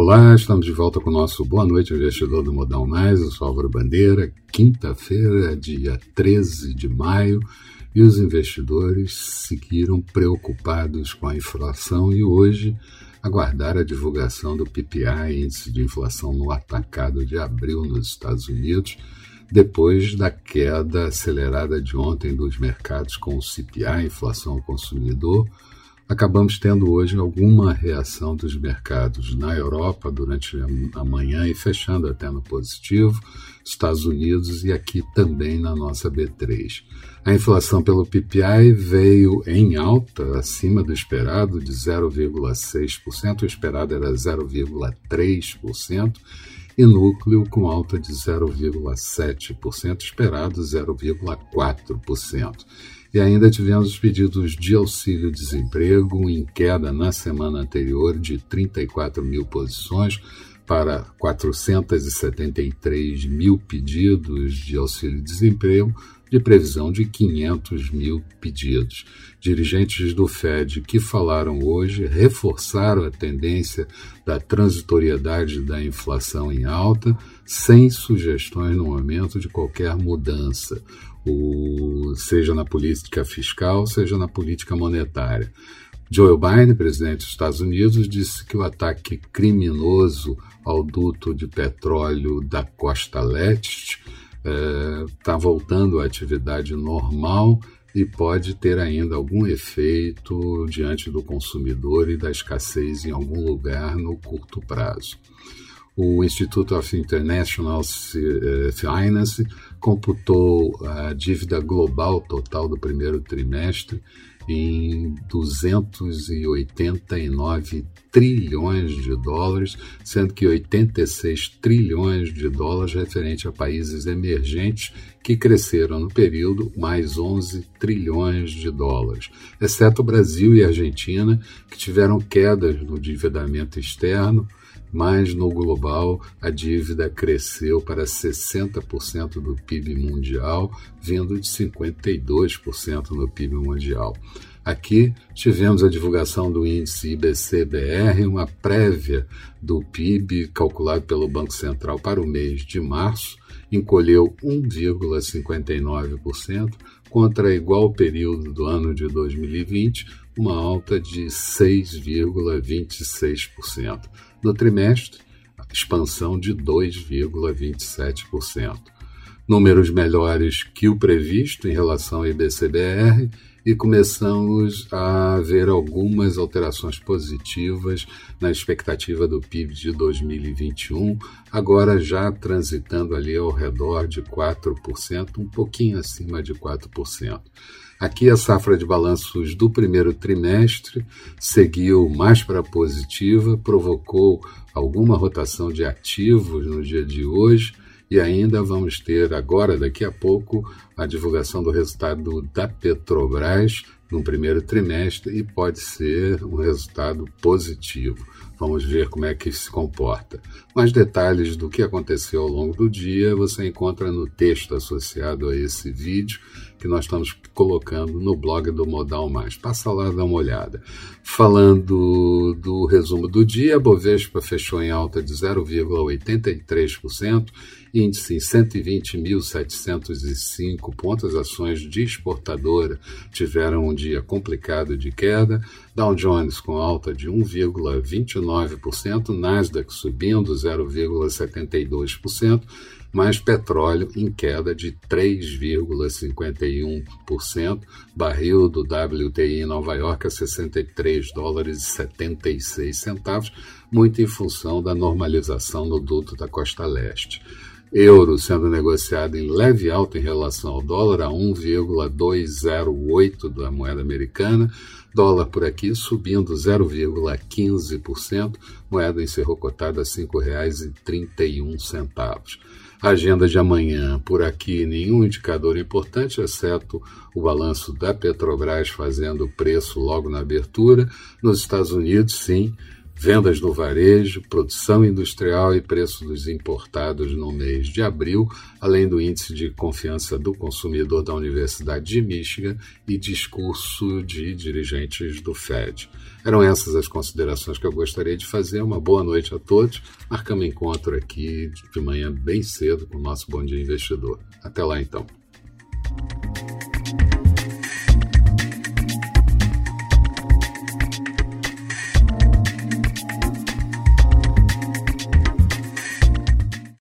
Olá, estamos de volta com o nosso Boa Noite Investidor do Modal Mais, eu sou Álvaro Bandeira, quinta-feira, dia 13 de maio, e os investidores seguiram preocupados com a inflação e hoje aguardaram a divulgação do PPI, Índice de Inflação no Atacado de abril nos Estados Unidos, depois da queda acelerada de ontem dos mercados com o CPI, Inflação ao Consumidor, acabamos tendo hoje alguma reação dos mercados na Europa durante a manhã e fechando até no positivo, Estados Unidos e aqui também na nossa B3. A inflação pelo PPI veio em alta, acima do esperado, de 0,6%, o esperado era 0,3%, e núcleo com alta de 0,7%, esperado 0,4%. E ainda tivemos os pedidos de auxílio-desemprego em queda na semana anterior de 34 mil posições para 473 mil pedidos de auxílio-desemprego, de previsão de 500 mil pedidos. Dirigentes do Fed que falaram hoje reforçaram a tendência da transitoriedade da inflação em alta, sem sugestões no momento de qualquer mudança o, seja na política fiscal, seja na política monetária. Joe Biden, presidente dos Estados Unidos, disse que o ataque criminoso ao duto de petróleo da costa leste está é, voltando à atividade normal e pode ter ainda algum efeito diante do consumidor e da escassez em algum lugar no curto prazo o Institute of International eh, Finance computou a dívida global total do primeiro trimestre em 289 trilhões de dólares, sendo que 86 trilhões de dólares referente a países emergentes que cresceram no período mais 11 trilhões de dólares, exceto o Brasil e a Argentina, que tiveram quedas no endividamento externo mas no global a dívida cresceu para 60% do PIB mundial, vindo de 52% no PIB mundial. Aqui tivemos a divulgação do índice IBC-BR, uma prévia do PIB calculado pelo Banco Central para o mês de março, encolheu 1,59% contra igual período do ano de 2020, uma alta de 6,26%. No trimestre, expansão de 2,27%. Números melhores que o previsto em relação ao IBCBR e começamos a ver algumas alterações positivas na expectativa do PIB de 2021, agora já transitando ali ao redor de 4%, um pouquinho acima de 4%. Aqui a safra de balanços do primeiro trimestre seguiu mais para positiva, provocou alguma rotação de ativos no dia de hoje e ainda vamos ter agora, daqui a pouco, a divulgação do resultado da Petrobras no primeiro trimestre e pode ser um resultado positivo. Vamos ver como é que se comporta. Mais detalhes do que aconteceu ao longo do dia você encontra no texto associado a esse vídeo que nós estamos colocando no blog do Modal Mais. Passa lá, dá uma olhada. Falando do resumo do dia, a Bovespa fechou em alta de 0,83%, índice em 120.705 pontos, ações de exportadora tiveram um dia complicado de queda, Dow Jones com alta de 1,29%, Nasdaq subindo 0,72%, mais petróleo em queda de 3,51%, barril do WTI em Nova York a 63 dólares e 76 centavos, muito em função da normalização no duto da costa leste. Euro sendo negociado em leve alta em relação ao dólar, a 1,208 da moeda americana, dólar por aqui subindo 0,15%, moeda encerrou cotada a R$ 5,31. Agenda de amanhã, por aqui, nenhum indicador importante, exceto o balanço da Petrobras fazendo preço logo na abertura. Nos Estados Unidos, sim, vendas no varejo, produção industrial e preço dos importados no mês de abril, além do índice de confiança do consumidor da Universidade de Michigan e discurso de dirigentes do Fed. Eram essas as considerações que eu gostaria de fazer. Uma boa noite a todos. Marcamos encontro aqui de manhã bem cedo com o nosso Bom Dia Investidor. Até lá então.